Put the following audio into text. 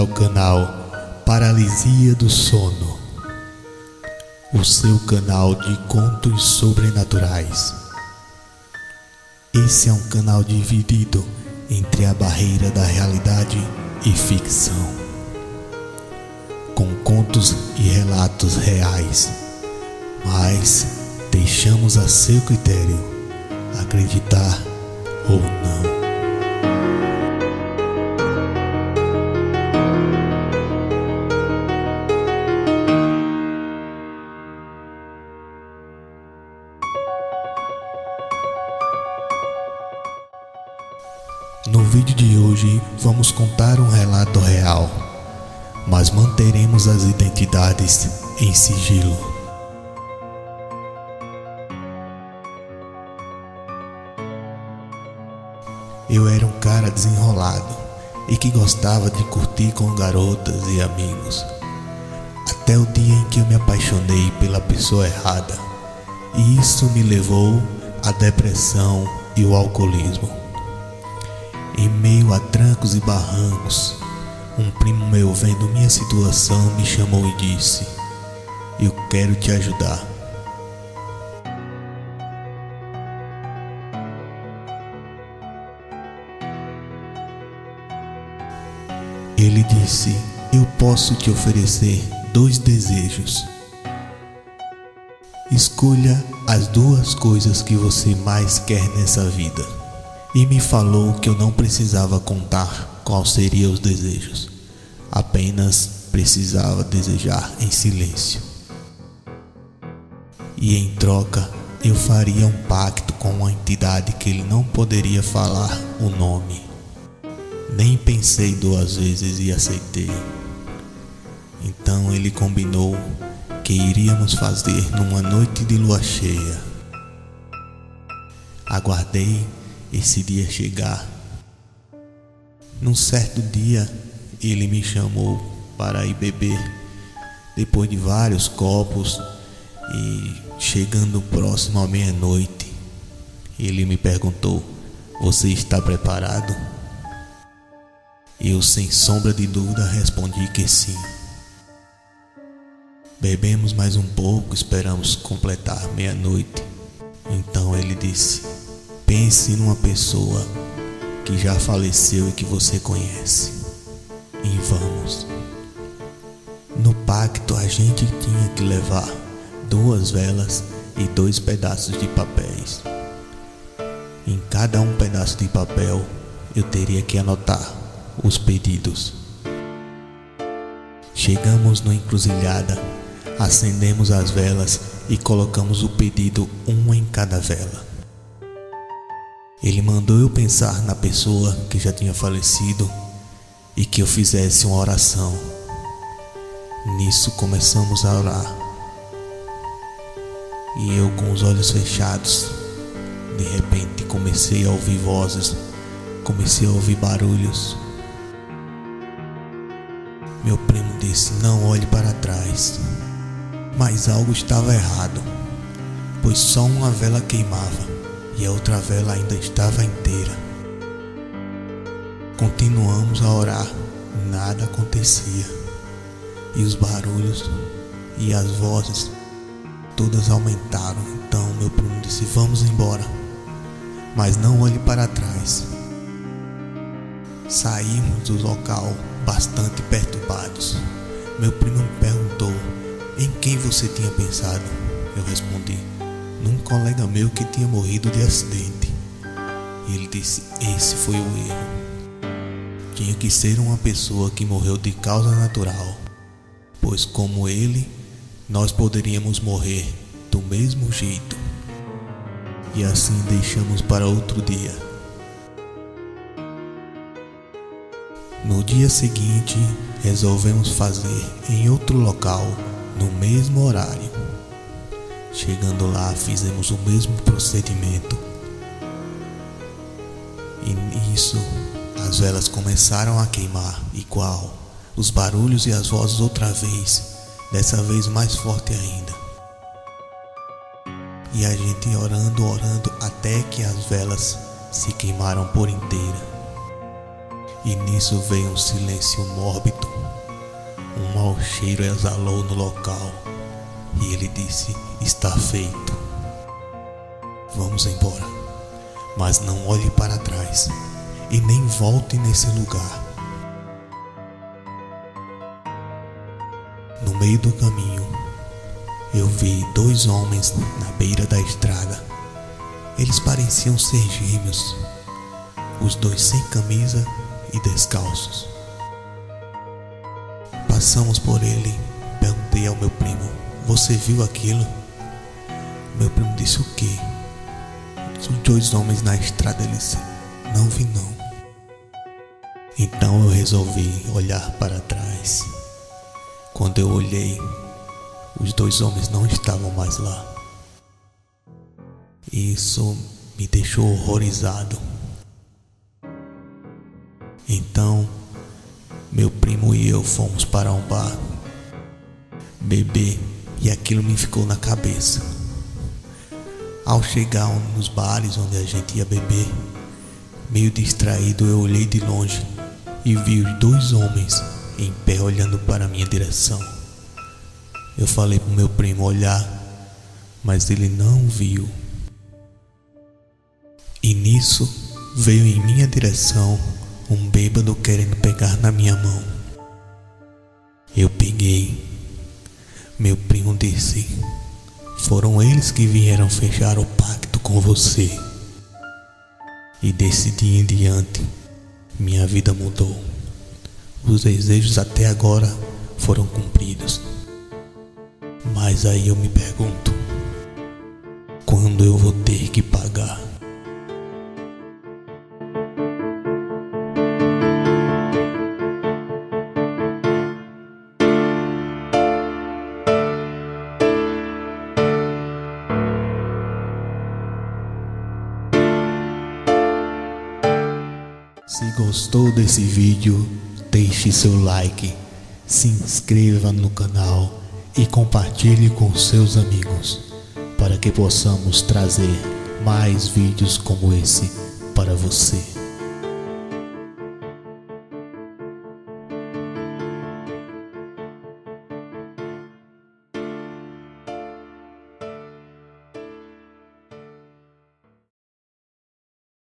ao canal Paralisia do Sono, o seu canal de contos sobrenaturais. Esse é um canal dividido entre a barreira da realidade e ficção, com contos e relatos reais, mas deixamos a seu critério acreditar vídeo de hoje vamos contar um relato real, mas manteremos as identidades em sigilo. Eu era um cara desenrolado e que gostava de curtir com garotas e amigos. Até o dia em que eu me apaixonei pela pessoa errada, e isso me levou à depressão e o alcoolismo. Em meio a trancos e barrancos, um primo meu, vendo minha situação, me chamou e disse: Eu quero te ajudar. Ele disse: Eu posso te oferecer dois desejos. Escolha as duas coisas que você mais quer nessa vida e me falou que eu não precisava contar quais seriam os desejos, apenas precisava desejar em silêncio. E em troca, eu faria um pacto com uma entidade que ele não poderia falar o nome. Nem pensei duas vezes e aceitei. Então ele combinou que iríamos fazer numa noite de lua cheia. Aguardei esse dia chegar. Num certo dia, ele me chamou para ir beber. Depois de vários copos e chegando próximo à meia-noite, ele me perguntou: Você está preparado? Eu, sem sombra de dúvida, respondi que sim. Bebemos mais um pouco, esperamos completar meia-noite. Então ele disse: Pense numa pessoa que já faleceu e que você conhece. E vamos. No pacto a gente tinha que levar duas velas e dois pedaços de papéis. Em cada um pedaço de papel eu teria que anotar os pedidos. Chegamos na encruzilhada, acendemos as velas e colocamos o pedido um em cada vela. Ele mandou eu pensar na pessoa que já tinha falecido e que eu fizesse uma oração. Nisso começamos a orar. E eu, com os olhos fechados, de repente comecei a ouvir vozes, comecei a ouvir barulhos. Meu primo disse: Não olhe para trás. Mas algo estava errado, pois só uma vela queimava e a outra vela ainda estava inteira. Continuamos a orar, nada acontecia, e os barulhos e as vozes todas aumentaram. Então meu primo disse: Vamos embora, mas não olhe para trás. Saímos do local bastante perturbados. Meu primo me perguntou: Em quem você tinha pensado? Eu respondi: num colega meu que tinha morrido de acidente. E ele disse: Esse foi o erro. Tinha que ser uma pessoa que morreu de causa natural, pois, como ele, nós poderíamos morrer do mesmo jeito. E assim deixamos para outro dia. No dia seguinte, resolvemos fazer em outro local, no mesmo horário. Chegando lá, fizemos o mesmo procedimento. E nisso, as velas começaram a queimar, igual. Os barulhos e as vozes outra vez, dessa vez mais forte ainda. E a gente orando, orando, até que as velas se queimaram por inteira. E nisso veio um silêncio mórbido. Um mau cheiro exalou no local. E ele disse: Está feito. Vamos embora. Mas não olhe para trás. E nem volte nesse lugar. No meio do caminho, eu vi dois homens na beira da estrada. Eles pareciam ser gêmeos, os dois sem camisa e descalços. Passamos por ele. Perguntei ao meu primo: Você viu aquilo? Meu primo disse o quê? Os dois homens na estrada. Ele disse: Não vi, não. Então eu resolvi olhar para trás. Quando eu olhei, os dois homens não estavam mais lá. Isso me deixou horrorizado. Então, meu primo e eu fomos para um bar beber e aquilo me ficou na cabeça. Ao chegar nos bares onde a gente ia beber, meio distraído, eu olhei de longe e vi os dois homens em pé olhando para minha direção. Eu falei para o meu primo olhar, mas ele não viu. E nisso veio em minha direção um bêbado querendo pegar na minha mão. Eu peguei. Meu primo disse: Foram eles que vieram fechar o pacto com você. E desse dia em diante, minha vida mudou. Os desejos até agora foram cumpridos. Mas aí eu me pergunto: quando eu vou ter que pagar? Se gostou desse vídeo, deixe seu like, se inscreva no canal e compartilhe com seus amigos para que possamos trazer mais vídeos como esse para você.